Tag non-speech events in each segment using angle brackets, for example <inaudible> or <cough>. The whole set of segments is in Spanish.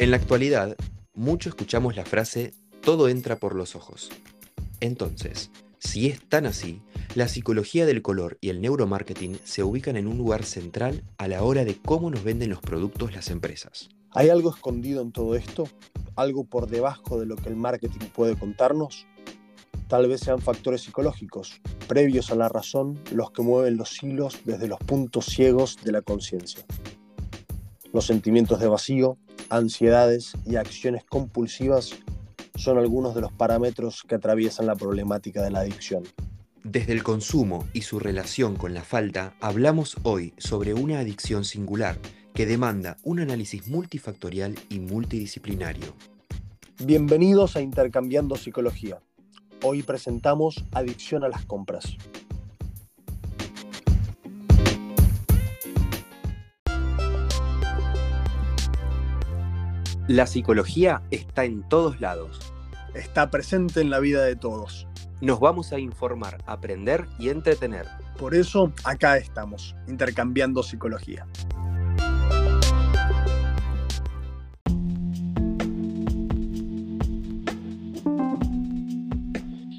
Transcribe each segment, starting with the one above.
En la actualidad, mucho escuchamos la frase todo entra por los ojos. Entonces, si es tan así, la psicología del color y el neuromarketing se ubican en un lugar central a la hora de cómo nos venden los productos las empresas. ¿Hay algo escondido en todo esto? ¿Algo por debajo de lo que el marketing puede contarnos? Tal vez sean factores psicológicos, previos a la razón, los que mueven los hilos desde los puntos ciegos de la conciencia. Los sentimientos de vacío, ansiedades y acciones compulsivas son algunos de los parámetros que atraviesan la problemática de la adicción. Desde el consumo y su relación con la falta, hablamos hoy sobre una adicción singular que demanda un análisis multifactorial y multidisciplinario. Bienvenidos a Intercambiando Psicología. Hoy presentamos Adicción a las compras. La psicología está en todos lados. Está presente en la vida de todos. Nos vamos a informar, aprender y entretener. Por eso acá estamos, intercambiando psicología.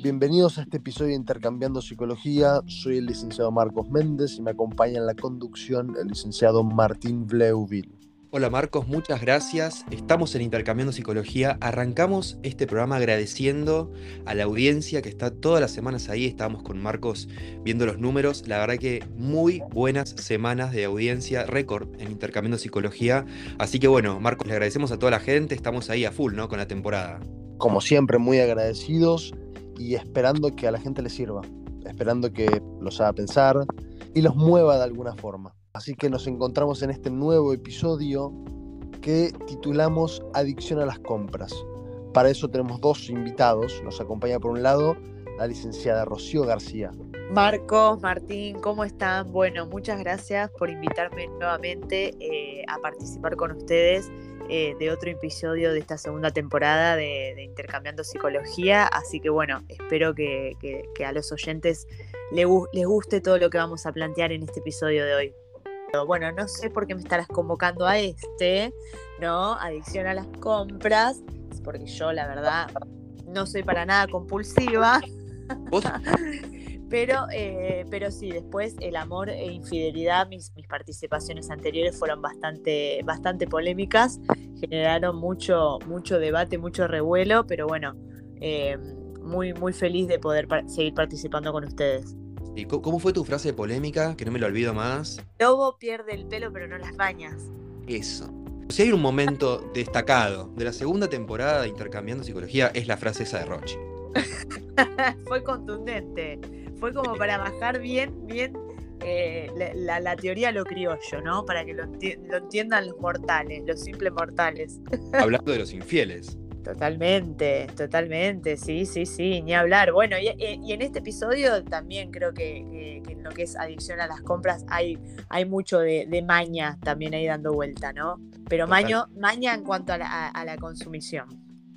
Bienvenidos a este episodio de Intercambiando Psicología. Soy el licenciado Marcos Méndez y me acompaña en la conducción el licenciado Martín Bleuville. Hola Marcos, muchas gracias. Estamos en Intercambiando Psicología. Arrancamos este programa agradeciendo a la audiencia que está todas las semanas ahí. Estábamos con Marcos viendo los números. La verdad que muy buenas semanas de audiencia, récord en Intercambiando Psicología. Así que bueno, Marcos, le agradecemos a toda la gente. Estamos ahí a full, ¿no? Con la temporada. Como siempre, muy agradecidos y esperando que a la gente le sirva. Esperando que los haga pensar y los mueva de alguna forma. Así que nos encontramos en este nuevo episodio que titulamos Adicción a las compras. Para eso tenemos dos invitados. Nos acompaña por un lado la licenciada Rocío García. Marcos, Martín, ¿cómo están? Bueno, muchas gracias por invitarme nuevamente eh, a participar con ustedes eh, de otro episodio de esta segunda temporada de, Intercambiando Psicología. Así que bueno, espero que, a los oyentes les guste todo lo que vamos a plantear en este episodio de hoy. Bueno, no sé por qué me estarás convocando a este, ¿no? Adicción a las compras, porque yo la verdad no soy para nada compulsiva. <laughs> pero, eh, pero sí, después el amor e infidelidad, mis, mis participaciones anteriores fueron bastante, bastante polémicas, generaron mucho, mucho debate, mucho revuelo, pero bueno, eh, muy, muy feliz de poder seguir participando con ustedes. ¿Y cómo fue tu frase polémica? Que no me lo olvido más. Lobo pierde el pelo, pero no las bañas. Eso. Si hay un momento destacado de la segunda temporada de Intercambiando Psicología, es la frase esa de Roche. <laughs> fue contundente. Fue como para bajar bien, bien eh, la, teoría lo criollo, ¿no? Para que lo, lo entiendan los mortales, los simples mortales. Hablando de los infieles. Totalmente, totalmente, sí, sí, sí, ni hablar. Bueno, y, eh, en este episodio también creo que, en lo que es adicción a las compras hay, hay mucho de, maña también ahí dando vuelta, ¿no? Pero maño, maña en cuanto a la, consumición.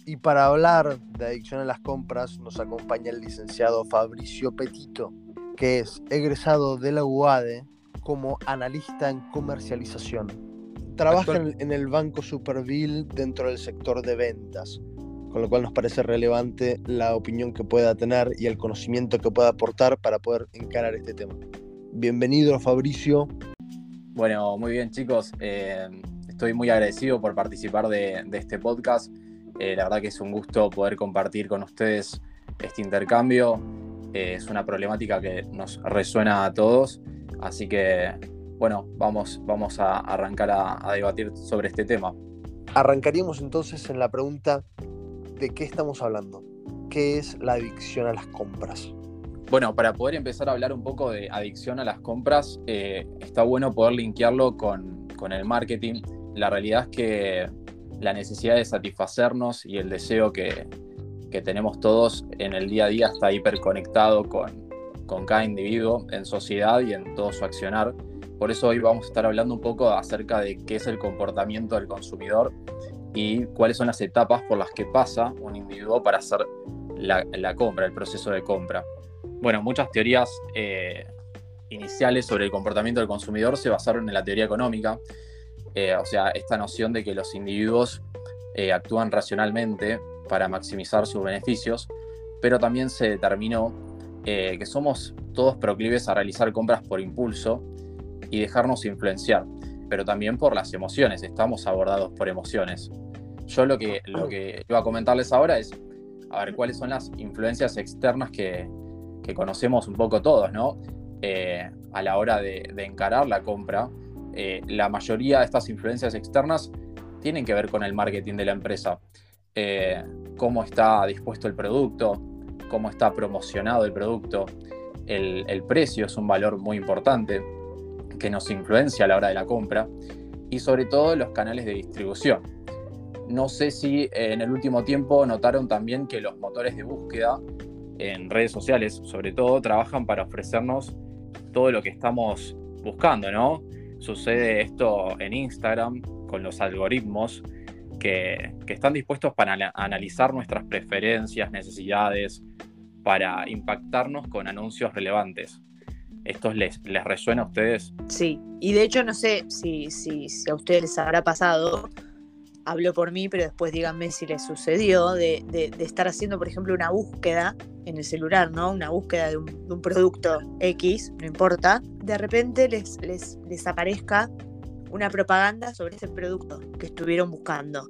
Y para hablar de adicción a las compras nos acompaña el licenciado Fabricio Petito, que es egresado de la UADE como analista en comercialización trabaja en, el Banco Superville dentro del sector de ventas, con lo cual nos parece relevante la opinión que pueda tener y el conocimiento que pueda aportar para poder encarar este tema. Bienvenido, Fabricio. Bueno, muy bien, chicos. Eh, estoy muy agradecido por participar de, este podcast. Eh, la verdad que es un gusto poder compartir con ustedes este intercambio. Eh, es una problemática que nos resuena a todos, así que bueno, vamos, vamos a arrancar a, debatir sobre este tema. Arrancaríamos entonces en la pregunta de qué estamos hablando. ¿Qué es la adicción a las compras? Bueno, para poder empezar a hablar un poco de adicción a las compras, eh, está bueno poder linkearlo con, el marketing. La realidad es que la necesidad de satisfacernos y el deseo que, tenemos todos en el día a día está hiperconectado con, con cada individuo en sociedad y en todo su accionar. Por eso hoy vamos a estar hablando un poco acerca de qué es el comportamiento del consumidor y cuáles son las etapas por las que pasa un individuo para hacer la, compra, el proceso de compra. Bueno, muchas teorías eh, iniciales sobre el comportamiento del consumidor se basaron en la teoría económica, eh, o sea, esta noción de que los individuos eh, actúan racionalmente para maximizar sus beneficios, pero también se determinó que somos todos proclives a realizar compras por impulso y dejarnos influenciar, pero también por las emociones, estamos abordados por emociones. Yo lo que, lo que iba a comentarles ahora es, a ver, cuáles son las influencias externas que, conocemos un poco todos, ¿no? Eh, a la hora de, encarar la compra, eh, la mayoría de estas influencias externas tienen que ver con el marketing de la empresa. Eh, cómo está dispuesto el producto, cómo está promocionado el producto. El, precio es un valor muy importante que nos influencia a la hora de la compra y sobre todo los canales de distribución. No sé si en el último tiempo notaron también que los motores de búsqueda en redes sociales, sobre todo, trabajan para ofrecernos todo lo que estamos buscando, ¿no? Sucede esto en Instagram con los algoritmos que, están dispuestos para analizar nuestras preferencias, necesidades, para impactarnos con anuncios relevantes. ¿Esto les, les resuena a ustedes? Sí, y de hecho no sé si, si, si a ustedes les habrá pasado, hablo por mí, pero después díganme si les sucedió, de, estar haciendo, por ejemplo, una búsqueda en el celular, ¿no? Una búsqueda de un, producto X, no importa. De repente les, les, les, aparezca una propaganda sobre ese producto que estuvieron buscando.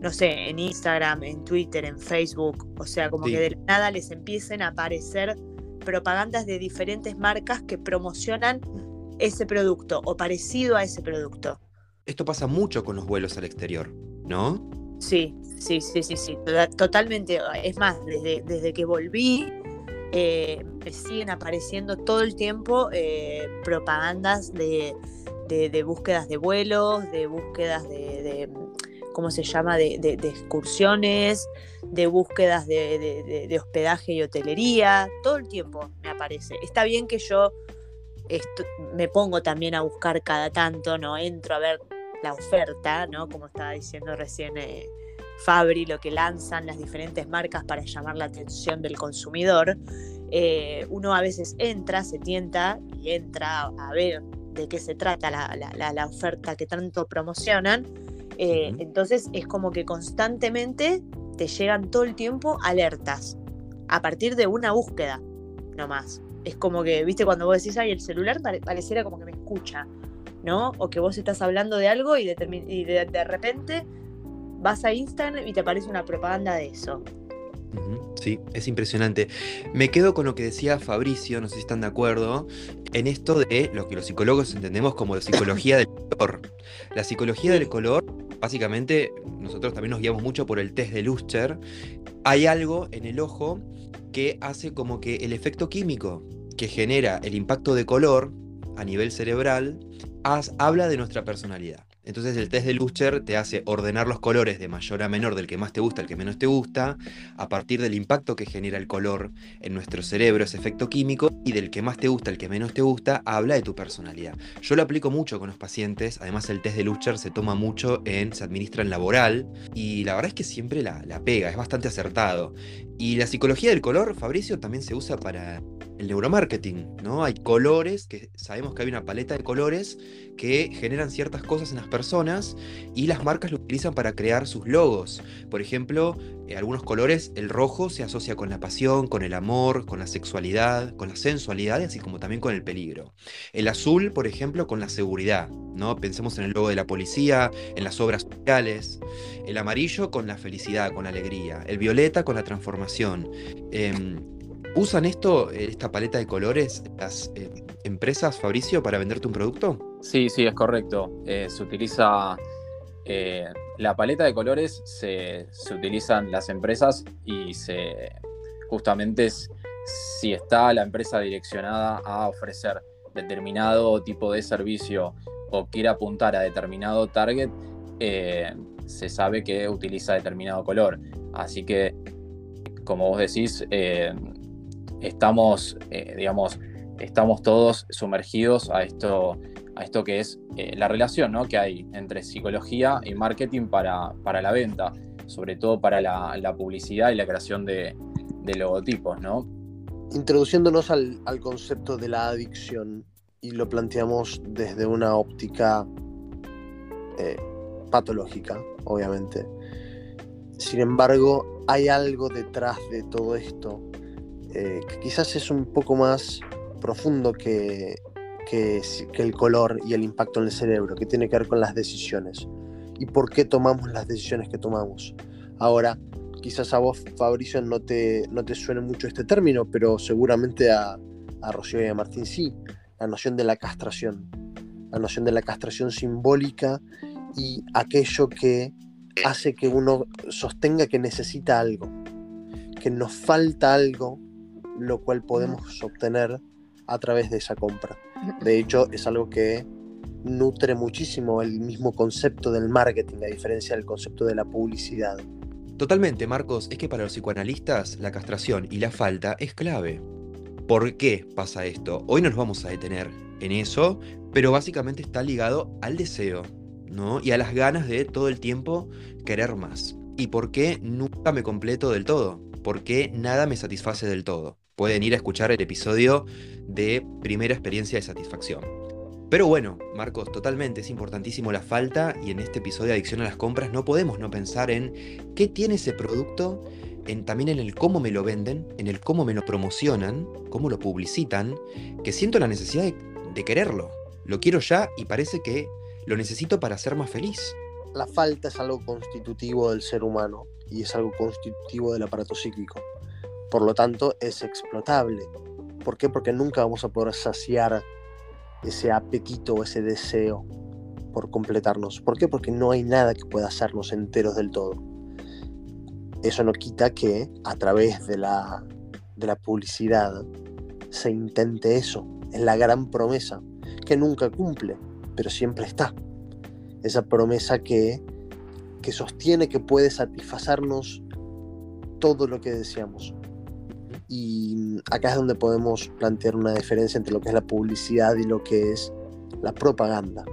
No sé, en Instagram, en Twitter, en Facebook. O sea, como que de nada les empiecen a aparecer propagandas de diferentes marcas que promocionan ese producto o parecido a ese producto esto pasa mucho con los vuelos al exterior, ¿no? Sí, sí, sí, sí, sí, totalmente. Es más, desde, desde que volví, eh, me siguen apareciendo todo el tiempo eh, propagandas de, búsquedas de vuelos, de búsquedas de, ¿cómo se llama?, de, excursiones, de búsquedas de, hospedaje y hotelería, todo el tiempo me aparece. Está bien que yo me pongo también a buscar cada tanto, ¿no? Entro a ver la oferta, ¿no? Como estaba diciendo recién eh, Fabri, lo que lanzan las diferentes marcas para llamar la atención del consumidor. Eh, uno a veces entra, se tienta y entra a ver de qué se trata la, oferta que tanto promocionan. Eh, entonces es como que constantemente te llegan todo el tiempo alertas a partir de una búsqueda, nomás. Es como que, viste, cuando vos decís, ay, el celular pareciera como que me escucha. ¿no? O que vos estás hablando de algo y, de, repente vas a Instagram y te aparece una propaganda de eso. Sí, es impresionante. Me quedo con lo que decía Fabricio, no sé si están de acuerdo, en esto de lo que los psicólogos entendemos como la psicología del color. La psicología del color, básicamente, nosotros también nos guiamos mucho por el test de Luster. Hay algo en el ojo que hace como que el efecto químico que genera el impacto de color a nivel cerebral habla de nuestra personalidad. Entonces el test de Luster te hace ordenar los colores de mayor a menor, del que más te gusta al que menos te gusta, a partir del impacto que genera el color en nuestro cerebro, ese efecto químico, y del que más te gusta al que menos te gusta, habla de tu personalidad. Yo lo aplico mucho con los pacientes, además el test de Luster se toma mucho en, se administra en laboral, y la verdad es que siempre la, la pega, es bastante acertado. Y la psicología del color, Fabricio, también se usa para el neuromarketing, ¿no? Hay colores, que sabemos que hay una paleta de colores que generan ciertas cosas en las personas y las marcas lo utilizan para crear sus logos. Por ejemplo, eh, algunos colores, el rojo se asocia con la pasión, con el amor, con la sexualidad, con la sensualidad, así como también con el peligro. El azul, por ejemplo, con la seguridad, ¿no? Pensemos en el logo de la policía, en las obras sociales. El amarillo con la felicidad, con la alegría. El violeta con la transformación. Em, ¿Usan esto, eh, esta paleta de colores, las eh, empresas, Fabricio, para venderte un producto? Sí, sí, es correcto. Eh, se utiliza la paleta de colores, se, se, utilizan las empresas y se justamente si está la empresa direccionada a ofrecer determinado tipo de servicio o quiere apuntar a determinado target, se sabe que utiliza determinado color. Así que, como vos decís, estamos, eh, digamos, estamos todos sumergidos a esto, a esto que es eh, la relación ¿no? que hay entre psicología y marketing para, para la venta, sobre todo para la, publicidad y la creación de, logotipos, ¿no? Introduciéndonos al, concepto de la adicción y lo planteamos desde una óptica eh, patológica, obviamente. Sin embargo, hay algo detrás de todo esto eh, que quizás es un poco más profundo que, que, el color y el impacto en el cerebro, que tiene que ver con las decisiones y por qué tomamos las decisiones que tomamos. Ahora, quizás a vos, Fabricio, no te, no te suene mucho este término, pero seguramente a, a Rocío y a Martín sí, la noción de la castración, la noción de la castración simbólica y aquello que hace que uno sostenga que necesita algo, que nos falta algo, lo cual podemos obtener a través de esa compra. De hecho, es algo que nutre muchísimo el mismo concepto del marketing, a diferencia del concepto de la publicidad. Totalmente, Marcos, es que para los psicoanalistas la castración y la falta es clave. ¿Por qué pasa esto? Hoy no nos vamos a detener en eso, pero básicamente está ligado al deseo, ¿no? Y a las ganas de todo el tiempo querer más. ¿Y por qué nunca me completo del todo? ¿Por qué nada me satisface del todo? Pueden ir a escuchar el episodio de primera experiencia de satisfacción. Pero bueno, Marcos, totalmente es importantísimo la falta y en este episodio de Adicción a las Compras no podemos no pensar en qué tiene ese producto, también en el cómo me lo venden, en el cómo me lo promocionan, cómo lo publicitan, que siento la necesidad de, de quererlo. Lo quiero ya y parece que lo necesito para ser más feliz. La falta es algo constitutivo del ser humano y es algo constitutivo del aparato psíquico. Por lo tanto, es explotable. ¿Por qué? Porque nunca vamos a poder saciar ese apetito o ese deseo por completarnos. ¿Por qué? Porque no hay nada que pueda hacernos enteros del todo. Eso no quita que a través de la, de la publicidad se intente eso. Es la gran promesa que nunca cumple, pero siempre está. Esa promesa que, que sostiene que puede satisfacernos todo lo que deseamos. Y acá es donde podemos plantear una diferencia entre lo que es la publicidad y lo que es la propaganda.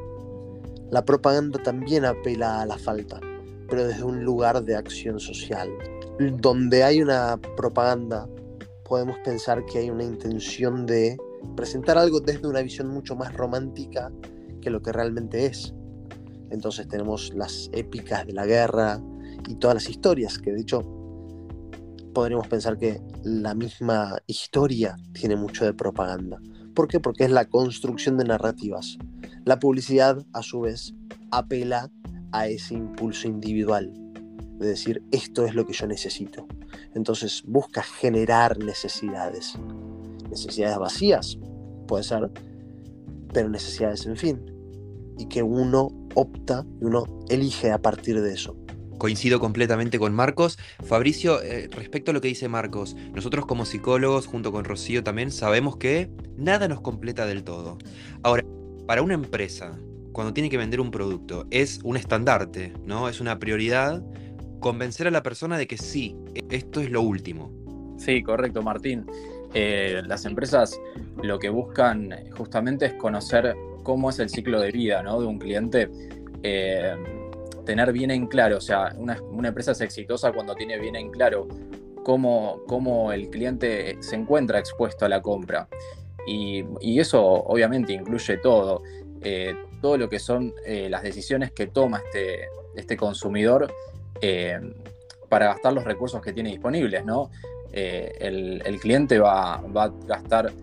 La propaganda también apela a la falta, pero desde un lugar de acción social. Donde hay una propaganda, podemos pensar que hay una intención de presentar algo desde una visión mucho más romántica que lo que realmente es. Entonces tenemos las épicas de la guerra y todas las historias, que de hecho podríamos pensar que la misma historia tiene mucho de propaganda. ¿Por qué? Porque es la construcción de narrativas. La publicidad, a su vez, apela a ese impulso individual, de decir, esto es lo que yo necesito. Entonces busca generar necesidades. Necesidades vacías, puede ser, pero necesidades en fin. Y que uno opta y uno elige a partir de eso. Coincido completamente con Marcos. Fabricio, eh, respecto a lo que dice Marcos, nosotros como psicólogos, junto con Rocío también, sabemos que nada nos completa del todo. Ahora, para una empresa, cuando tiene que vender un producto, es un estandarte, ¿no? Es una prioridad convencer a la persona de que sí, esto es lo último. Sí, correcto, Martín. Eh, las empresas lo que buscan justamente es conocer cómo es el ciclo de vida ¿no? de un cliente. Eh, tener bien en claro, o sea, una, empresa es exitosa cuando tiene bien en claro cómo, cómo, el cliente se encuentra expuesto a la compra. Y, eso obviamente incluye todo, eh, todo lo que son eh, las decisiones que toma este, este consumidor eh, para gastar los recursos que tiene disponibles, ¿no? El, cliente va, va a gastar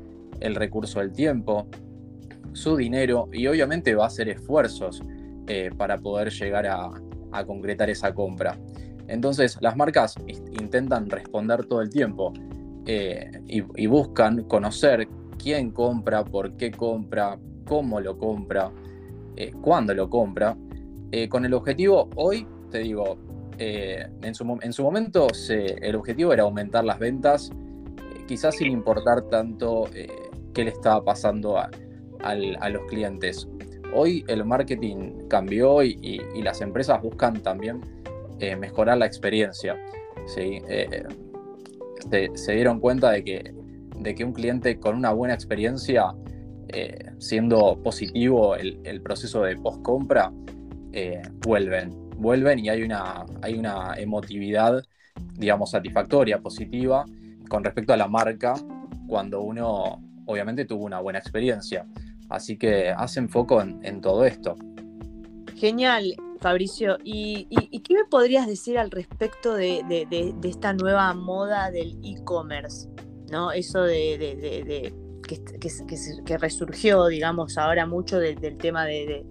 el recurso del tiempo, su dinero y obviamente va a hacer esfuerzos eh, para poder llegar a, concretar esa compra. Entonces, las marcas intentan responder todo el tiempo eh, y, buscan conocer quién compra, por qué compra, cómo lo compra, eh, cuándo lo compra, con el objetivo, hoy te digo, en su, en, su, momento el objetivo era aumentar las ventas, quizás sin importar tanto qué le estaba pasando a los clientes. Hoy el marketing cambió y, las empresas buscan también eh, mejorar la experiencia. Eh, se, dieron cuenta de que, de que un cliente con una buena experiencia, eh, siendo positivo el, proceso de post-compra, vuelven. Vuelven y hay una, hay una emotividad, digamos, satisfactoria, positiva, con respecto a la marca, cuando uno obviamente tuvo una buena experiencia. Así que hacen foco en, todo esto. Genial. Fabricio, ¿y, qué me podrías decir al respecto de, esta nueva moda del e-commerce? ¿no? Eso de, que, resurgió, digamos, ahora mucho del tema de,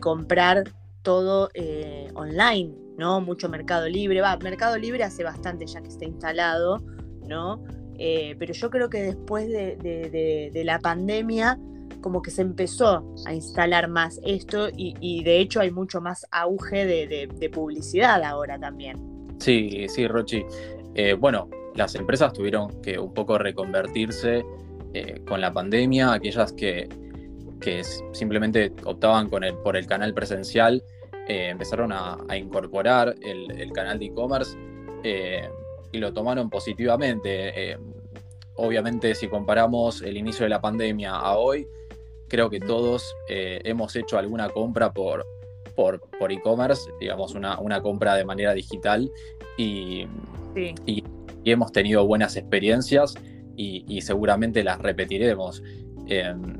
comprar todo eh, online, ¿no? Mucho Mercado Libre. Va, Mercado Libre hace bastante ya que está instalado, ¿no? Eh, pero yo creo que después de, la pandemia como que se empezó a instalar más esto y, de hecho hay mucho más auge de, publicidad ahora también. Sí, sí, Rochi. Eh, bueno, las empresas tuvieron que un poco reconvertirse eh, con la pandemia, aquellas que, simplemente optaban con el, por el canal presencial, eh, empezaron a, incorporar el, canal de e-commerce y lo tomaron positivamente. obviamente si comparamos el inicio de la pandemia a hoy, creo que todos eh, hemos hecho alguna compra por, por, e-commerce, digamos, una, compra de manera digital y, hemos tenido buenas experiencias y, seguramente las repetiremos. Em,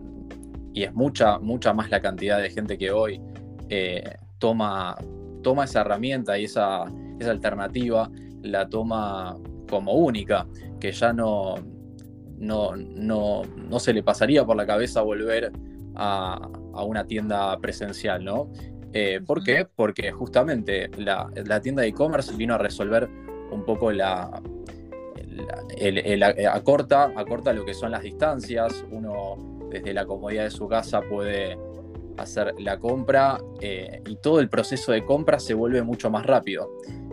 y es mucha, mucha más la cantidad de gente que hoy eh, toma, toma esa herramienta y esa, esa alternativa, la toma como única, que ya no, no, no, se le pasaría por la cabeza volver a, una tienda presencial, ¿no? Eh, ¿Por qué? Porque justamente la, tienda de e-commerce vino a resolver un poco la, acorta, acorta lo que son las distancias. Uno desde la comodidad de su casa puede hacer la compra eh, y todo el proceso de compra se vuelve mucho más rápido.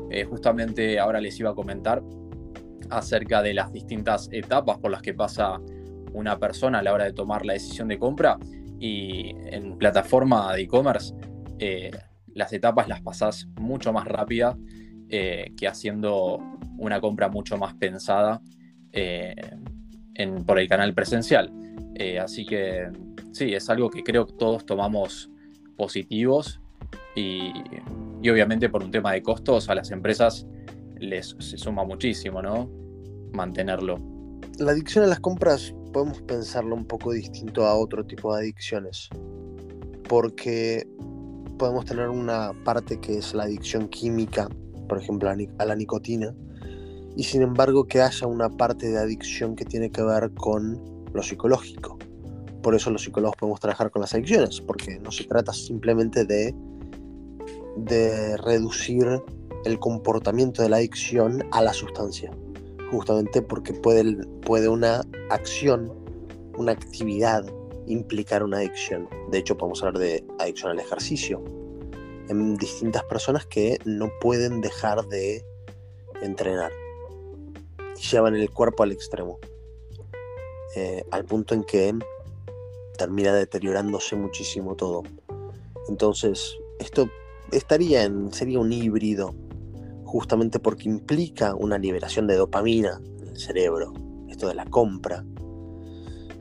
Eh, justamente ahora les iba a comentar acerca de las distintas etapas por las que pasa una persona a la hora de tomar la decisión de compra y en plataforma de e-commerce eh, las etapas las pasás mucho más rápida eh, que haciendo una compra mucho más pensada eh, por el canal presencial. así que sí, es algo que creo que todos tomamos positivos y, y obviamente por un tema de costos a las empresas les se suma muchísimo, ¿no? Mantenerlo. La adicción a las compras podemos pensarlo un poco distinto a otro tipo de adicciones. Porque podemos tener una parte que es la adicción química, por ejemplo, a la nicotina, y sin embargo que haya una parte de adicción que tiene que ver con lo psicológico. Por eso los psicólogos podemos trabajar con las adicciones, porque no se trata simplemente de, de reducir el comportamiento de la adicción a la sustancia, justamente porque puede, puede una acción, una actividad implicar una adicción. De hecho, podemos hablar de adicción al ejercicio en distintas personas que no pueden dejar de entrenar y llevan el cuerpo al extremo, eh, al punto en que termina deteriorándose muchísimo todo. Entonces, esto estaría en, sería un híbrido justamente porque implica una liberación de dopamina en el cerebro, esto de la compra,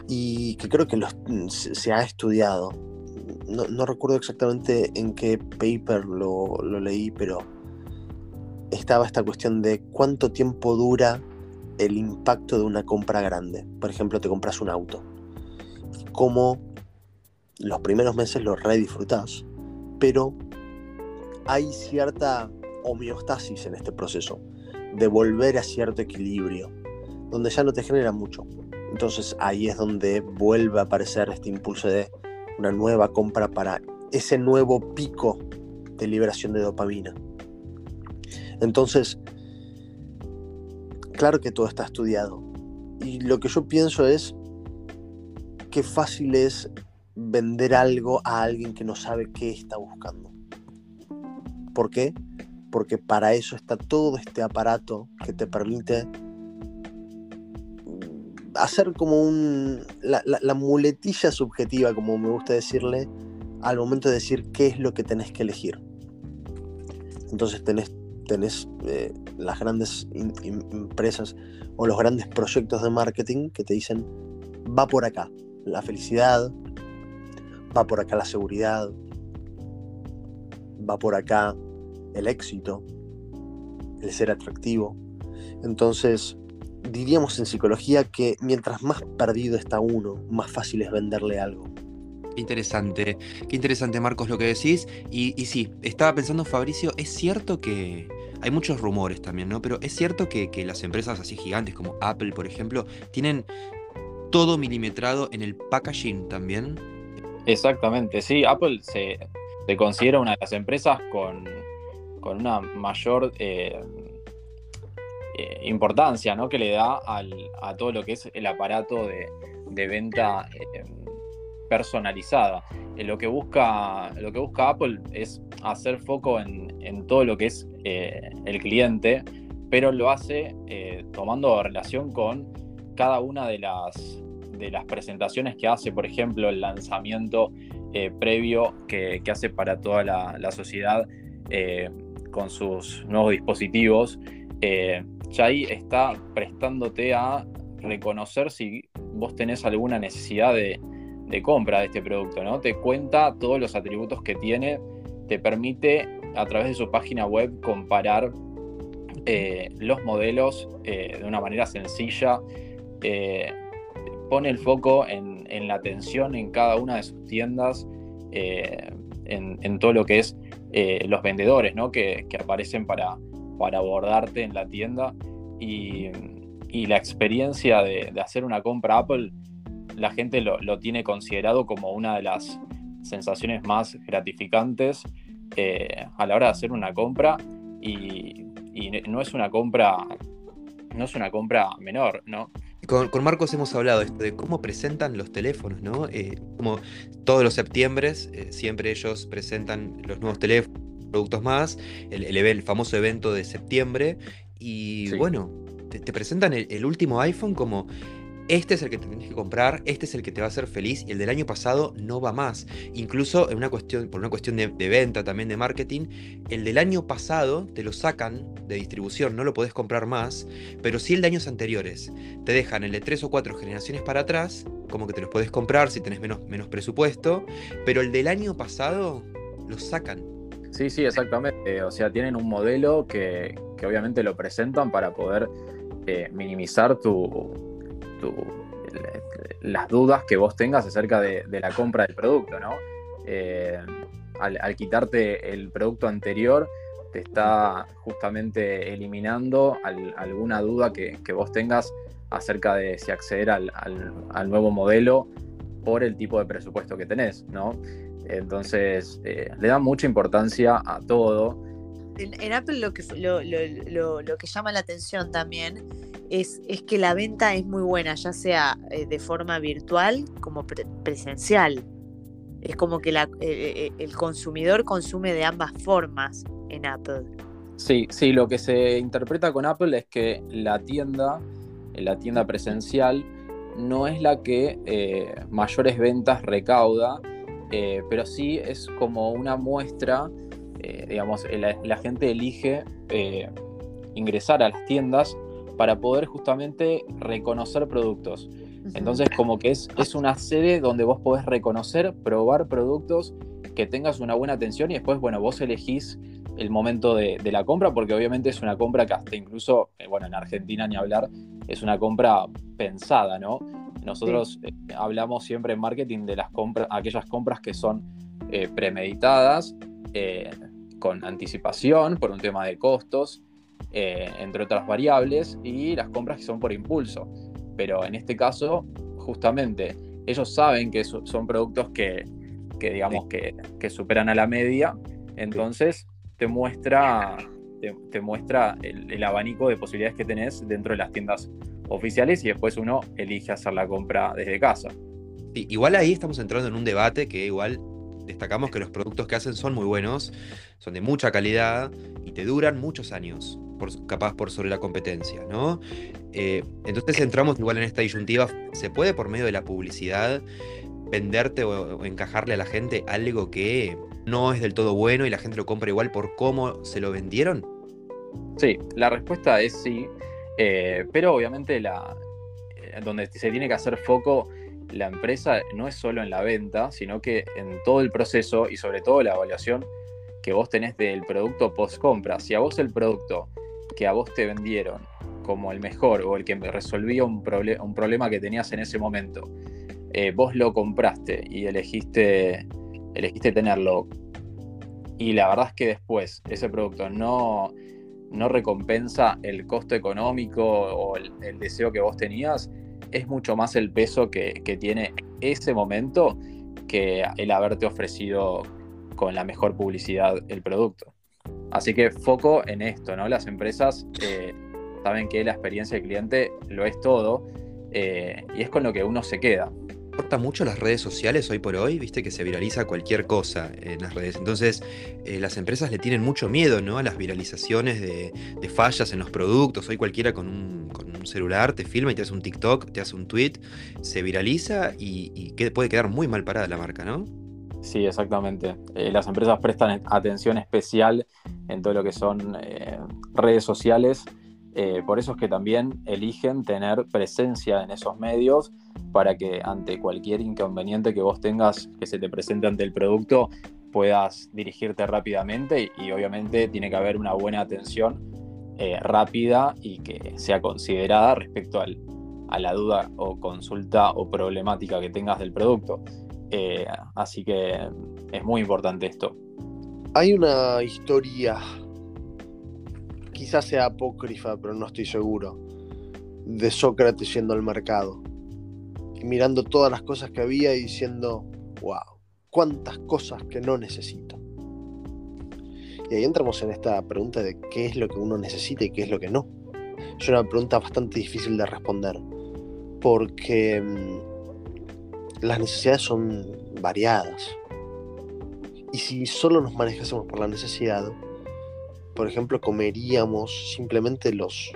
y que creo que se ha estudiado. No, recuerdo exactamente en qué paper lo, leí, pero estaba esta cuestión de cuánto tiempo dura el impacto de una compra grande. Por ejemplo, te compras un auto. Cómo los primeros meses lo redisfrutás, pero hay cierta homeostasis en este proceso, de volver a cierto equilibrio, donde ya no te genera mucho. Entonces ahí es donde vuelve a aparecer este impulso de una nueva compra para ese nuevo pico de liberación de dopamina. Entonces, claro que todo está estudiado. Y lo que yo pienso es qué fácil es vender algo a alguien que no sabe qué está buscando. ¿Por qué? Porque para eso está todo este aparato que te permite mm, hacer como la, muletilla subjetiva, como me gusta decirle, al momento de decir qué es lo que tenés que elegir. Entonces tenés, tenés eh, las grandes empresas o los grandes proyectos de marketing que te dicen, va por acá la felicidad, va por acá la seguridad, va por acá el éxito, el ser atractivo. Entonces, diríamos en psicología que mientras más perdido está uno, más fácil es venderle algo. Qué interesante, qué interesante Marcos lo que decís. Y, y sí, estaba pensando Fabricio, es cierto que hay muchos rumores también, ¿no? Pero es cierto que, que las empresas así gigantes como Apple, por ejemplo, tienen todo milimetrado en el packaging también. Exactamente, sí, Apple se, se considera una de las empresas con, con una mayor eh, eh, importancia ¿no? que le da al, a todo lo que es el aparato de, de venta eh, personalizada. lo, que busca, lo que busca Apple es hacer foco en, en todo lo que es el cliente, pero lo hace tomando relación con cada una de las, de las presentaciones que hace, por ejemplo, el lanzamiento previo que, hace para toda la, sociedad eh, con sus nuevos dispositivos, eh, ya ahí está prestándote a reconocer si vos tenés alguna necesidad de, compra de este producto, ¿no? Te cuenta todos los atributos que tiene, te permite a través de su página web comparar los modelos de una manera sencilla pone el foco en, la atención en cada una de sus tiendas, eh, en, todo lo que es eh, los vendedores ¿no? que, aparecen para, para, abordarte en la tienda y, la experiencia de, hacer una compra Apple, la gente lo, tiene considerado como una de las sensaciones más gratificantes eh, a la hora de hacer una compra y, y no es una compra no es una compra menor, ¿no? Con, Marcos hemos hablado de cómo presentan los teléfonos, ¿no? Eh, como todos los septiembre, eh, siempre ellos presentan los nuevos teléfonos, productos más, el, el, famoso evento de septiembre, y bueno, te, presentan el, último iPhone como este es el que te tienes que comprar, este es el que te va a hacer feliz y el del año pasado no va más. Incluso en una cuestión, por una cuestión de, venta también de marketing, el del año pasado te lo sacan de distribución, no lo podés comprar más, pero sí el de años anteriores. Te dejan el de tres o cuatro generaciones para atrás, como que te los podés comprar si tenés menos, presupuesto, pero el del año pasado lo sacan. Sí, sí, exactamente. O sea, tienen un modelo que, obviamente lo presentan para poder eh, minimizar tu, las dudas que vos tengas acerca de, la compra del producto, ¿no? Eh, al, quitarte el producto anterior, te está justamente eliminando alguna duda que, vos tengas acerca de si acceder al, nuevo modelo por el tipo de presupuesto que tenés, ¿no? Entonces, eh, le da mucha importancia a todo. En, Apple lo que, lo que llama la atención también es, que la venta es muy buena, ya sea eh, de forma virtual como presencial. Es como que eh, eh, el consumidor consume de ambas formas en Apple. Sí, sí, lo que se interpreta con Apple es que la tienda, la tienda presencial, no es la que mayores ventas recauda, pero sí es como una muestra, digamos, la, gente elige ingresar a las tiendas para poder justamente reconocer productos. Entonces, como que es, es una sede donde vos podés reconocer, probar productos, que tengas una buena atención y después, bueno, vos elegís el momento de, la compra, porque obviamente es una compra que hasta incluso, eh, bueno, en Argentina ni hablar, es una compra pensada, ¿no? Nosotros eh, hablamos siempre en marketing de las compras, aquellas compras que son eh, premeditadas, con anticipación, por un tema de costos, eh, entre otras variables, y las compras que son por impulso. Pero en este caso, justamente, ellos saben que son productos que, digamos, que, superan a la media, entonces te muestra, te, muestra el, abanico de posibilidades que tenés dentro de las tiendas oficiales y después uno elige hacer la compra desde casa. igual ahí estamos entrando en un debate que igual destacamos que los productos que hacen son muy buenos, son de mucha calidad y te duran muchos años capaz por sobre la competencia, ¿no? Eh, entonces entramos igual en esta disyuntiva, ¿se puede por medio de la publicidad venderte o, encajarle a la gente algo que no es del todo bueno y la gente lo compra igual por cómo se lo vendieron? Sí, la respuesta es sí, eh, pero obviamente la, eh, donde se tiene que hacer foco la empresa no es solo en la venta, sino que en todo el proceso y sobre todo la evaluación que vos tenés del producto post compra. Si a vos el producto que a vos te vendieron como el mejor o el que resolvía un, un problema que tenías en ese momento, eh, vos lo compraste y elegiste, elegiste tenerlo, y la verdad es que después ese producto no, no recompensa el costo económico o el, deseo que vos tenías, es mucho más el peso que, tiene ese momento que el haberte ofrecido con la mejor publicidad el producto. Así que foco en esto, ¿no? Las empresas eh, saben que la experiencia del cliente lo es todo eh, y es con lo que uno se queda importa mucho las redes sociales hoy por hoy, viste que se viraliza cualquier cosa en las redes. Entonces, eh, las empresas le tienen mucho miedo ¿no? a las viralizaciones de, fallas en los productos. Hoy cualquiera con un, celular te filma y te hace un TikTok, te hace un tweet, se viraliza y, puede quedar muy mal parada la marca, ¿no? Sí, exactamente. Eh, las empresas prestan atención especial en todo lo que son eh, redes sociales. por eso es que también eligen tener presencia en esos medios para que ante cualquier inconveniente que vos tengas que se te presente ante el producto puedas dirigirte rápidamente y, obviamente tiene que haber una buena atención eh, rápida y que sea considerada respecto a la duda o consulta o problemática que tengas del producto. Eh, así que es muy importante esto. Hay una historia, quizás sea apócrifa, pero no estoy seguro, de Sócrates yendo al mercado mirando todas las cosas que había y diciendo, wow, cuántas cosas que no necesito. Y ahí entramos en esta pregunta de qué es lo que uno necesita y qué es lo que no. Es una pregunta bastante difícil de responder, porque mm, las necesidades son variadas. Y si solo nos manejásemos por la necesidad, por ejemplo, comeríamos simplemente los,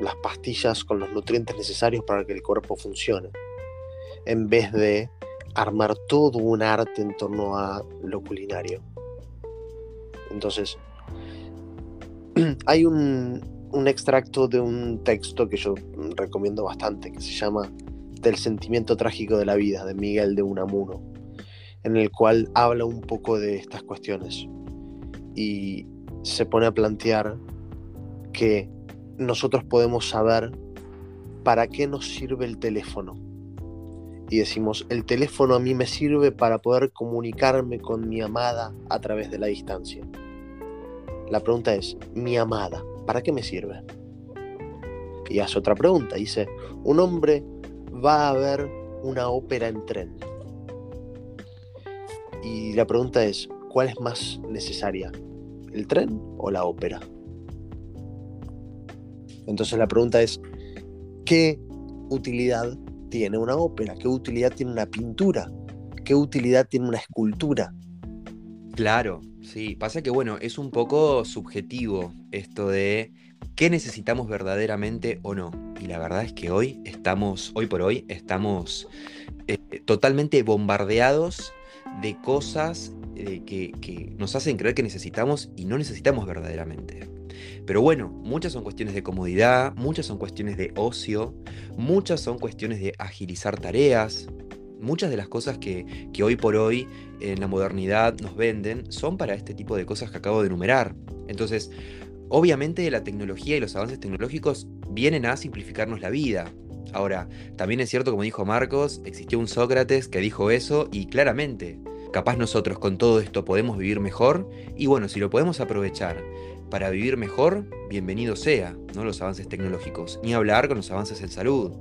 las pastillas con los nutrientes necesarios para que el cuerpo funcione en vez de armar todo un arte en torno a lo culinario. Entonces, <clears throat> hay un, extracto de un texto que yo recomiendo bastante, que se llama Del sentimiento trágico de la vida, de Miguel de Unamuno, en el cual habla un poco de estas cuestiones y se pone a plantear que nosotros podemos saber para qué nos sirve el teléfono y decimos, el teléfono a mí me sirve para poder comunicarme con mi amada a través de la distancia. La pregunta es, mi amada, ¿para qué me sirve? Y hace otra pregunta, dice, un hombre va a ver una ópera en tren. Y la pregunta es, ¿cuál es más necesaria? ¿El tren o la ópera? Entonces la pregunta es, ¿qué utilidad tiene una ópera? ¿Qué utilidad tiene una pintura? ¿Qué utilidad tiene una escultura? Claro, sí. Pasa que, bueno, es un poco subjetivo esto de qué necesitamos verdaderamente o no. Y la verdad es que hoy estamos, hoy por hoy, estamos eh, totalmente bombardeados de cosas eh, que, que nos hacen creer que necesitamos y no necesitamos verdaderamente. Pero bueno, muchas son cuestiones de comodidad, muchas son cuestiones de ocio, muchas son cuestiones de agilizar tareas. Muchas de las cosas que, hoy por hoy en la modernidad nos venden son para este tipo de cosas que acabo de enumerar. Entonces, obviamente la tecnología y los avances tecnológicos vienen a simplificarnos la vida. Ahora, también es cierto, como dijo Marcos, existió un Sócrates que dijo eso y claramente, capaz nosotros con todo esto podemos vivir mejor y bueno, si lo podemos aprovechar para vivir mejor, bienvenido sea, ¿no? Los avances tecnológicos. Ni hablar con los avances en salud,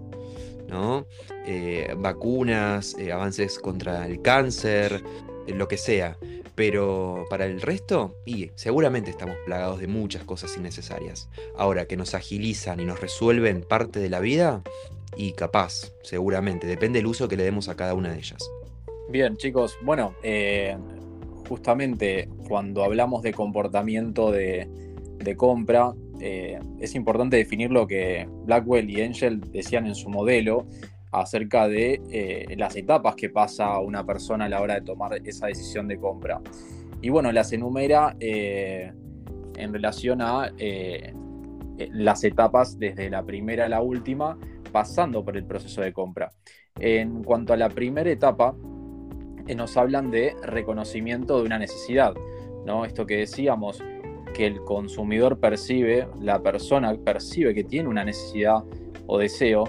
¿no? Eh, vacunas, eh, avances contra el cáncer, eh, lo que sea. Pero para el resto, y seguramente estamos plagados de muchas cosas innecesarias. Ahora, que nos agilizan y nos resuelven parte de la vida, y capaz, seguramente, depende del uso que le demos a cada una de ellas. Bien, chicos, bueno, justamente cuando hablamos de comportamiento de, compra, eh, es importante definir lo que Blackwell y Angel decían en su modelo acerca de eh, las etapas que pasa una persona a la hora de tomar esa decisión de compra. Y bueno, las enumera eh, en relación a las etapas desde la primera a la última, pasando por el proceso de compra. En cuanto a la primera etapa, nos hablan de reconocimiento de una necesidad, ¿no? Esto que decíamos, que el consumidor percibe, la persona percibe que tiene una necesidad o deseo,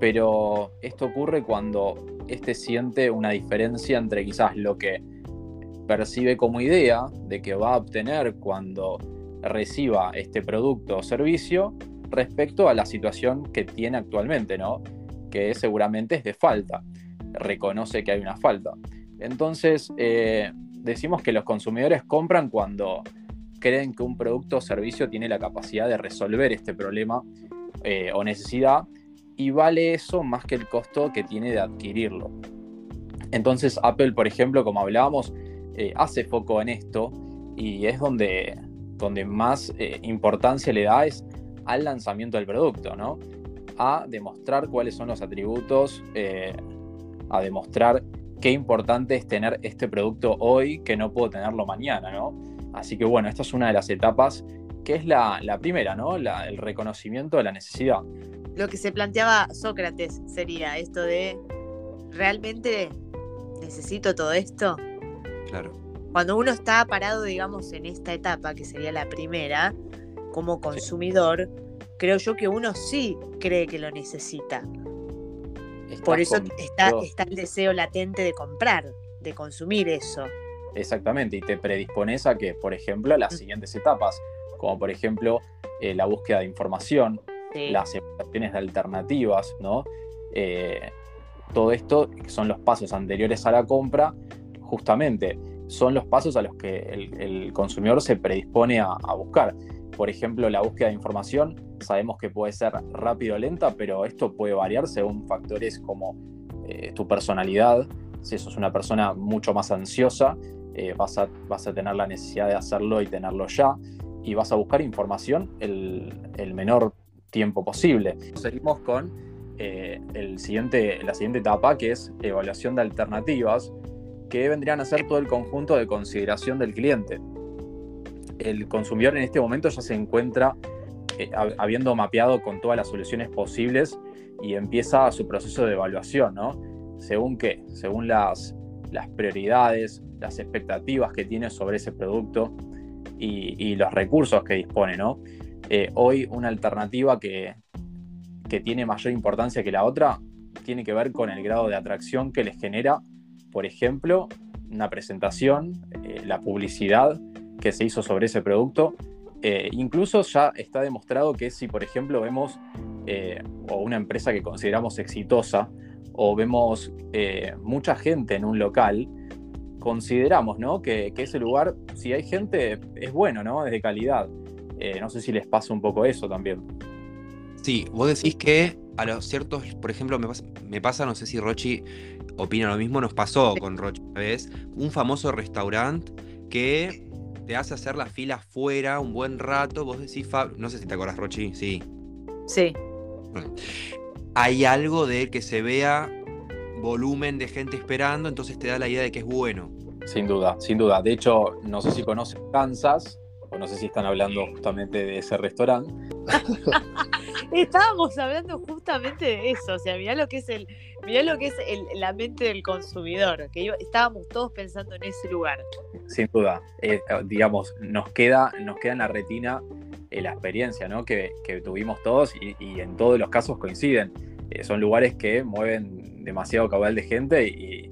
pero esto ocurre cuando éste siente una diferencia entre quizás lo que percibe como idea de que va a obtener cuando reciba este producto o servicio respecto a la situación que tiene actualmente, ¿no? Que seguramente es de falta. Reconoce que hay una falta. Entonces, eh, decimos que los consumidores compran cuando creen que un producto o servicio tiene la capacidad de resolver este problema eh, o necesidad y vale eso más que el costo que tiene de adquirirlo. Entonces Apple, por ejemplo, como hablábamos, eh, hace foco en esto y es donde, donde más importancia le da al lanzamiento del producto, ¿no? A demostrar cuáles son los atributos, a demostrar qué importante es tener este producto hoy que no puedo tenerlo mañana, ¿no? Así que bueno, esta es una de las etapas que es la, primera, ¿no? el reconocimiento de la necesidad. Lo que se planteaba Sócrates sería esto de, ¿realmente necesito todo esto? Claro. Cuando uno está parado, digamos, en esta etapa, que sería la primera, como consumidor, creo yo que uno sí cree que lo necesita. Por eso está, está el deseo latente de comprar, de consumir eso. Exactamente, y te predispones a que, por ejemplo, las siguientes etapas, como por ejemplo eh, la búsqueda de información, las evaluaciones de alternativas, ¿no? Eh, todo esto son los pasos anteriores a la compra, justamente son los pasos a los que el, consumidor se predispone a, a buscar. Por ejemplo, la búsqueda de información sabemos que puede ser rápido o lenta, pero esto puede variar según factores como eh, tu personalidad. Si sos una persona mucho más ansiosa, eh, vas, a, vas, a, tener la necesidad de hacerlo y tenerlo ya. Y vas a buscar información el, menor tiempo posible. Seguimos con eh, el siguiente, la siguiente etapa, que es evaluación de alternativas, que vendrían a ser todo el conjunto de consideración del cliente. El consumidor en este momento ya se encuentra eh, habiendo mapeado con todas las soluciones posibles y empieza su proceso de evaluación, ¿no? Según qué, según las, las prioridades, las expectativas que tiene sobre ese producto y, los recursos que dispone. Eh, hoy una alternativa que, que tiene mayor importancia que la otra tiene que ver con el grado de atracción que les genera, por ejemplo, una presentación, eh, la publicidad que se hizo sobre ese producto eh, incluso ya está demostrado que si, por ejemplo, vemos o una empresa que consideramos exitosa o vemos mucha gente en un local, consideramos ¿no? que, ese lugar, si hay gente, es bueno, ¿no? es de calidad. no sé si les pasa un poco eso también. Sí, vos decís que a los ciertos, por ejemplo, me pasa, me pasa no sé si Rochi opina lo mismo, nos pasó con Rochi una vez, un famoso restaurante que te hace hacer la fila afuera un buen rato. Vos decís, Fab... no sé si te acordás, Rochi, sí. Sí. hay algo de que se vea volumen de gente esperando, entonces te da la idea de que es bueno. Sin duda, sin duda. De hecho, no sé si conocen Kansas, o no sé si están hablando justamente de ese restaurante. <laughs> Estábamos hablando justamente de eso, o sea, mirá lo que es el, mirá lo que es la mente del consumidor, que estábamos todos pensando en ese lugar. Sin duda, eh, digamos, nos queda, nos queda en la retina eh, la experiencia ¿no? que, tuvimos todos y, en todos los casos coinciden. Eh, son lugares que mueven demasiado caudal de gente y,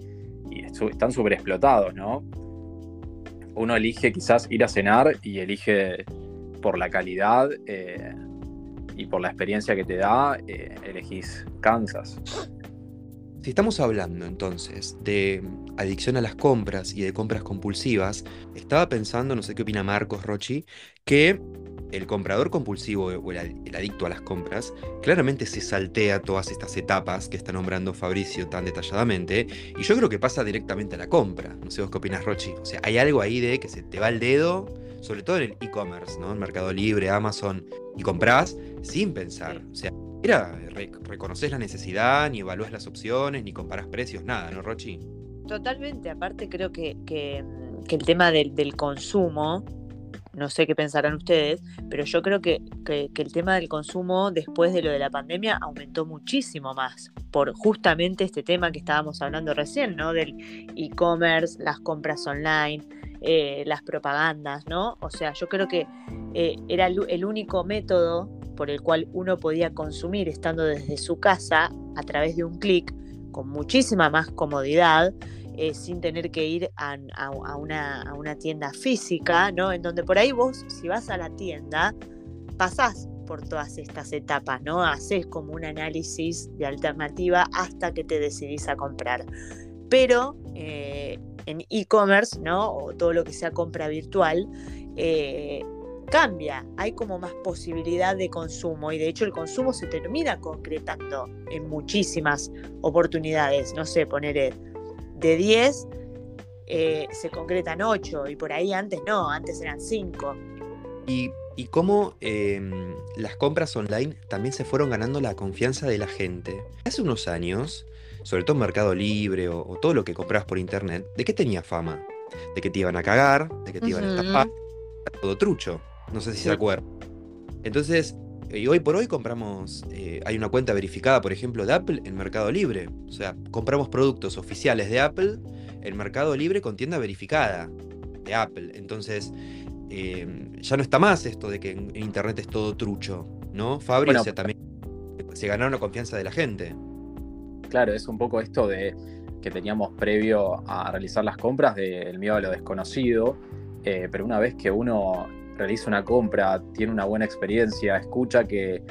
están súper explotados, ¿no? Uno elige quizás ir a cenar y elige por la calidad y por la experiencia que te da, eh, elegís Kansas. Si estamos hablando entonces de adicción a las compras y de compras compulsivas, estaba pensando, no sé qué opina Marcos Rochi, que el comprador compulsivo o el, adicto a las compras claramente se saltea todas estas etapas que está nombrando Fabricio tan detalladamente y yo creo que pasa directamente a la compra. No sé vos qué opinas, Rochi. O sea, hay algo ahí de que se te va el dedo, sobre todo en el e-commerce, ¿no? En Mercado Libre, Amazon, y compras sin pensar. O sea, mira, reconoces la necesidad, ni evalúas las opciones, ni comparas precios, nada, ¿no, Rochi? Totalmente, aparte creo que, que, el tema del, consumo, no sé qué pensarán ustedes, pero yo creo que, que, el tema del consumo después de lo de la pandemia aumentó muchísimo más por justamente este tema que estábamos hablando recién, ¿no? Del e-commerce, las compras online, eh, las propagandas, ¿no? O sea, yo creo que eh, era el, único método por el cual uno podía consumir estando desde su casa a través de un clic con muchísima más comodidad, eh, sin tener que ir a, una, tienda física, ¿no? En donde por ahí vos, si vas a la tienda, pasás por todas estas etapas, ¿no? Haces como un análisis de alternativa hasta que te decidís a comprar. Pero eh, en e-commerce, ¿no? O todo lo que sea compra virtual, eh, cambia, hay como más posibilidad de consumo y de hecho el consumo se termina concretando en muchísimas oportunidades, no sé, poner de 10 eh, se concretan 8 y por ahí antes no, antes eran 5. Y, y cómo em, las compras online también se fueron ganando la confianza de la gente. Hace unos años, sobre todo en Mercado Libre o, todo lo que compras por internet, ¿de qué tenía fama? De que te iban a cagar, de que te iban a estafar, todo trucho. No sé si se acuerdan. Entonces, y hoy por hoy compramos, eh, hay una cuenta verificada, por ejemplo, de Apple en Mercado Libre. O sea, compramos productos oficiales de Apple en Mercado Libre con tienda verificada de Apple. Entonces, em, ya no está más esto de que en, Internet es todo trucho, ¿no? Fabri, también se ganaron la confianza de la gente. Claro, es un poco esto de que teníamos previo a realizar las compras del miedo a lo desconocido, eh, pero una vez que uno realiza una compra, tiene una buena experiencia, escucha que,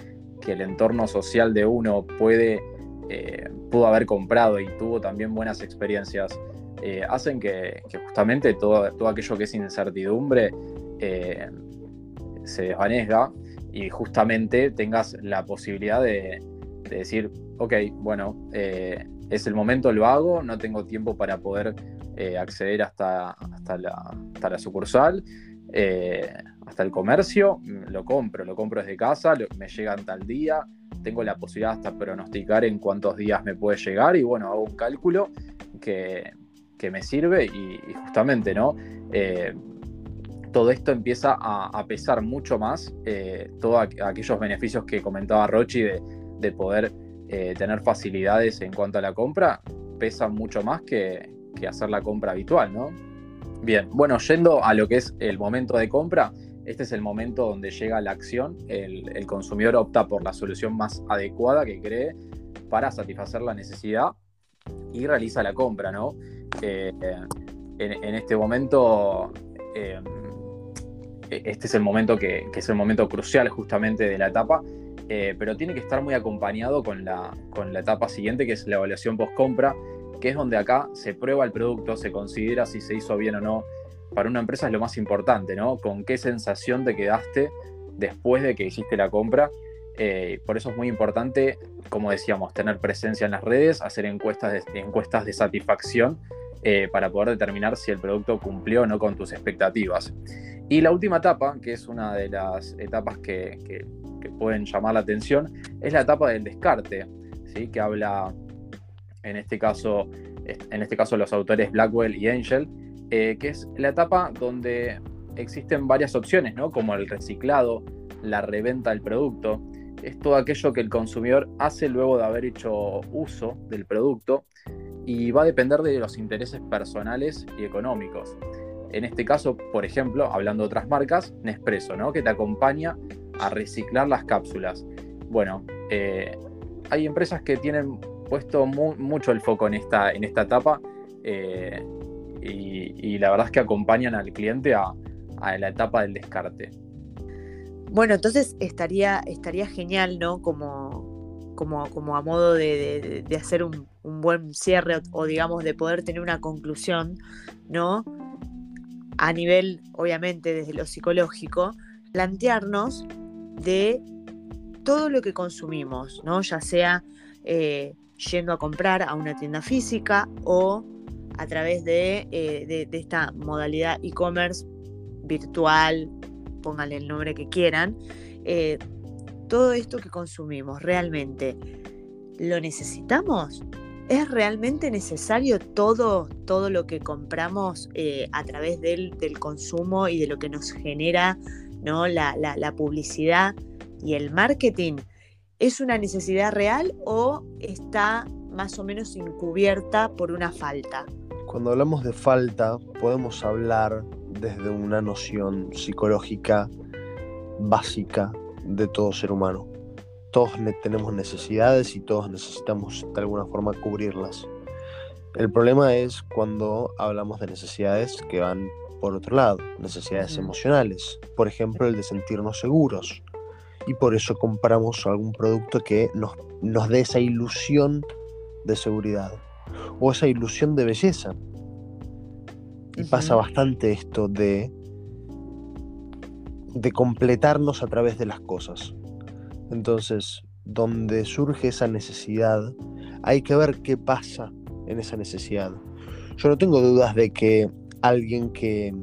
el entorno social de uno puede, eh, pudo haber comprado y tuvo también buenas experiencias, eh, hacen que, justamente todo, todo, aquello que es incertidumbre eh, se desvanezca y justamente tengas la posibilidad de, decir, ok, bueno, es el momento, lo hago, no tengo tiempo para poder acceder hasta, hasta, la, hasta la sucursal eh, hasta el comercio, mm, lo compro, lo compro desde casa, me llegan tal día, tengo la posibilidad hasta pronosticar en cuántos días me puede llegar y bueno, hago un cálculo que, me sirve y, justamente, ¿no? Eh, todo esto empieza a, pesar mucho más, eh, todos aquellos beneficios que comentaba Rochi de, poder tener facilidades en cuanto a la compra, pesan mucho más que, que hacer la compra habitual, ¿no? Bien, bueno, yendo a lo que es el momento de compra, este es el momento donde llega la acción, el, consumidor opta por la solución más adecuada que cree para satisfacer la necesidad y realiza la compra, ¿no? Eh, en, este momento, eh, este es el momento que, es el momento crucial justamente de la etapa, eh, pero tiene que estar muy acompañado con la, con la etapa siguiente, que es la evaluación post-compra, que es donde acá se prueba el producto, se considera si se hizo bien o no. Para una empresa es lo más importante, ¿no? Con qué sensación te quedaste después de que hiciste la compra. Eh, por eso es muy importante, como decíamos, tener presencia en las redes, hacer encuestas de, encuestas de satisfacción eh, para poder determinar si el producto cumplió o no con tus expectativas. Y la última etapa, que es una de las etapas que, que pueden llamar la atención, es la etapa del descarte, ¿sí? que habla en este caso, en este caso los autores Blackwell y Angel, eh, que es la etapa donde existen varias opciones, ¿no? como el reciclado, la reventa del producto, es todo aquello que el consumidor hace luego de haber hecho uso del producto y va a depender de los intereses personales y económicos. En este caso, por ejemplo, hablando de otras marcas, Nespresso, ¿no? que te acompaña a reciclar las cápsulas. Bueno, eh, hay empresas que tienen puesto mucho el foco en esta, en esta etapa eh, y, la verdad es que acompañan al cliente a, la etapa del descarte. Bueno, entonces estaría, estaría genial, ¿no? Como, como, como a modo de, hacer un, buen cierre o, digamos de poder tener una conclusión, ¿no? A nivel, obviamente, desde lo psicológico, plantearnos de todo lo que consumimos, ¿no? Ya sea eh, yendo a comprar a una tienda física o a través de, eh, esta modalidad e-commerce virtual, pónganle el nombre que quieran, eh, todo esto que consumimos, ¿realmente lo necesitamos? ¿Es realmente necesario todo, todo lo que compramos eh, a través del, consumo y de lo que nos genera ¿no? la, la publicidad y el marketing? ¿Es una necesidad real o está más o menos encubierta por una falta? Cuando hablamos de falta, podemos hablar desde una noción psicológica básica de todo ser humano. Todos tenemos necesidades y todos necesitamos de alguna forma cubrirlas. El problema es cuando hablamos de necesidades que van por otro lado, necesidades emocionales, por ejemplo el de sentirnos seguros. Y por eso compramos algún producto que nos, nos dé esa ilusión de seguridad o esa ilusión de belleza. Y pasa bastante esto de, de completarnos a través de las cosas. Entonces, donde surge esa necesidad, hay que ver qué pasa en esa necesidad. Yo no tengo dudas de que alguien que,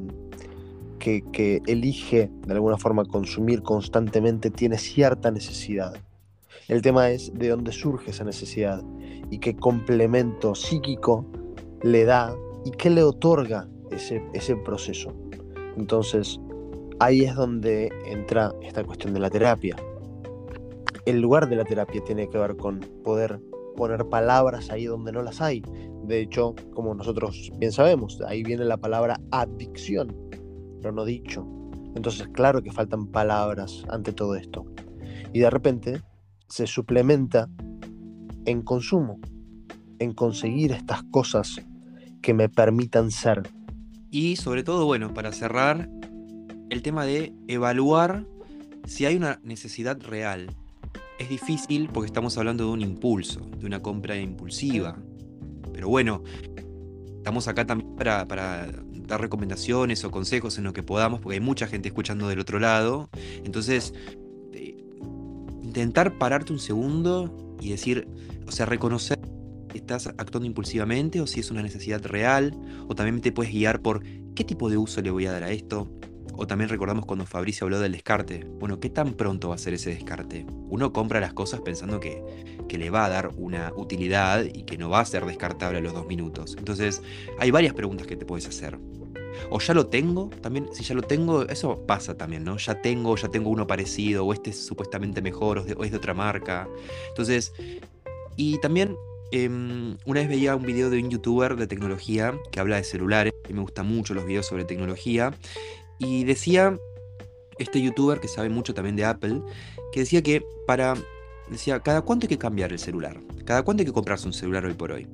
que, elige de alguna forma consumir constantemente tiene cierta necesidad. El tema es de dónde surge esa necesidad y qué complemento psíquico le da y qué le otorga ese, ese proceso. Entonces, ahí es donde entra esta cuestión de la terapia. El lugar de la terapia tiene que ver con poder poner palabras ahí donde no las hay. De hecho, como nosotros bien sabemos, ahí viene la palabra adicción, pero no dicho. Entonces, claro que faltan palabras ante todo esto. Y de repente se suplementa en consumo, en conseguir estas cosas que me permitan ser. Y sobre todo, bueno, para cerrar, el tema de evaluar si hay una necesidad real es difícil porque estamos hablando de un impulso, de una compra impulsiva. Pero bueno, estamos acá también para, dar recomendaciones o consejos en lo que podamos, porque hay mucha gente escuchando del otro lado. Entonces, eh, intentar pararte un segundo y decir, o sea, reconocer si estás actuando impulsivamente o si es una necesidad real, o también te puedes guiar por qué tipo de uso le voy a dar a esto, o también recordamos cuando Fabricio habló del descarte. Bueno, ¿qué tan pronto va a ser ese descarte? Uno compra las cosas pensando que, que le va a dar una utilidad y que no va a ser descartable a los dos minutos. Entonces, hay varias preguntas que te puedes hacer. O ya lo tengo, también, si ya lo tengo, eso pasa también, ¿no? Ya tengo, ya tengo uno parecido, o este es supuestamente mejor, o es de, otra marca. Entonces, y también em, una vez veía un video de un youtuber de tecnología que habla de celulares, y me gustan mucho los videos sobre tecnología, y decía este youtuber que sabe mucho también de Apple, que decía que para, decía, ¿cada cuánto hay que cambiar el celular? ¿Cada cuánto hay que comprarse un celular hoy por hoy?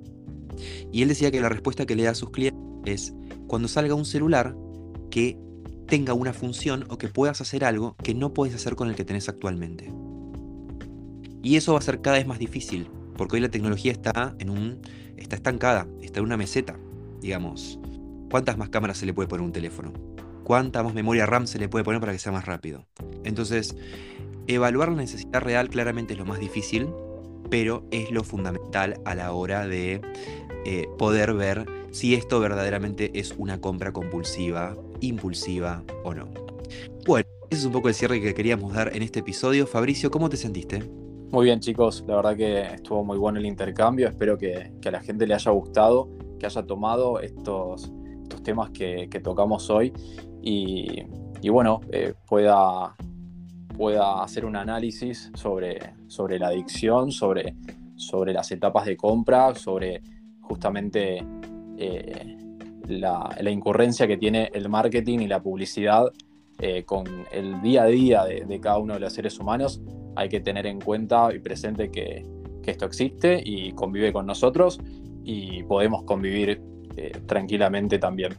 Y él decía que la respuesta que le da a sus clientes es cuando salga un celular que tenga una función o que puedas hacer algo que no puedes hacer con el que tenés actualmente. Y eso va a ser cada vez más difícil, porque hoy la tecnología está en un está estancada, está en una meseta, digamos. ¿Cuántas más cámaras se le puede poner a un teléfono? cuánta más memoria RAM se le puede poner para que sea más rápido. Entonces, evaluar la necesidad real claramente es lo más difícil, pero es lo fundamental a la hora de eh, poder ver si esto verdaderamente es una compra compulsiva, impulsiva o no. Bueno, ese es un poco el cierre que queríamos dar en este episodio. Fabricio, ¿cómo te sentiste? Muy bien chicos, la verdad que estuvo muy bueno el intercambio, espero que, a la gente le haya gustado, que haya tomado estos, estos temas que, que tocamos hoy y, bueno, eh, pueda, pueda hacer un análisis sobre, sobre la adicción, sobre, sobre las etapas de compra, sobre justamente eh, la, incurrencia que tiene el marketing y la publicidad eh, con el día a día de, cada uno de los seres humanos. Hay que tener en cuenta y presente que, que esto existe y convive con nosotros y podemos convivir tranquilamente también.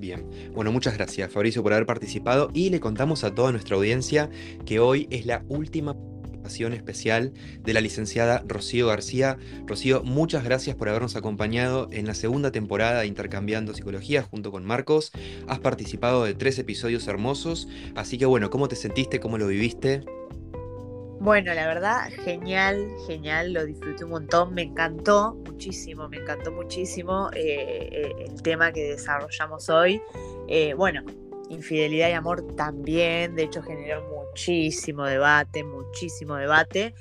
Bien, bueno, muchas gracias Fabricio por haber participado y le contamos a toda nuestra audiencia que hoy es la última participación especial de la licenciada Rocío García. Rocío, muchas gracias por habernos acompañado en la segunda temporada de Intercambiando Psicología junto con Marcos. Has participado de tres episodios hermosos, así que bueno, ¿cómo te sentiste? ¿Cómo lo viviste? Bueno, la verdad, genial, genial, lo disfruté un montón, me encantó muchísimo, me encantó muchísimo eh, eh, el tema que desarrollamos hoy. Eh, bueno, infidelidad y amor también, de hecho generó muchísimo debate, muchísimo debate,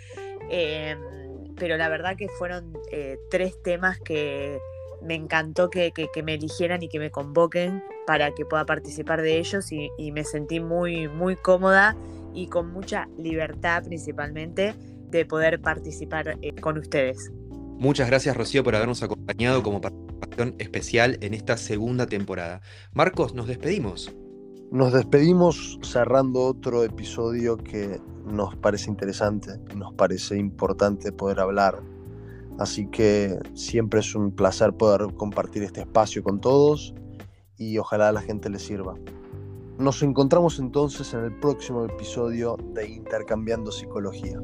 em, pero la verdad que fueron tres temas que me encantó que, me eligieran y que me convoquen para que pueda participar de ellos y me sentí muy, muy cómoda y con mucha libertad principalmente de poder participar eh, con ustedes. Muchas gracias Rocío por habernos acompañado como participación especial en esta segunda temporada. Marcos, nos despedimos. Nos despedimos cerrando otro episodio que nos parece interesante, nos parece importante poder hablar. Así que siempre es un placer poder compartir este espacio con todos y ojalá a la gente le sirva. Nos encontramos entonces en el próximo episodio de Intercambiando Psicología.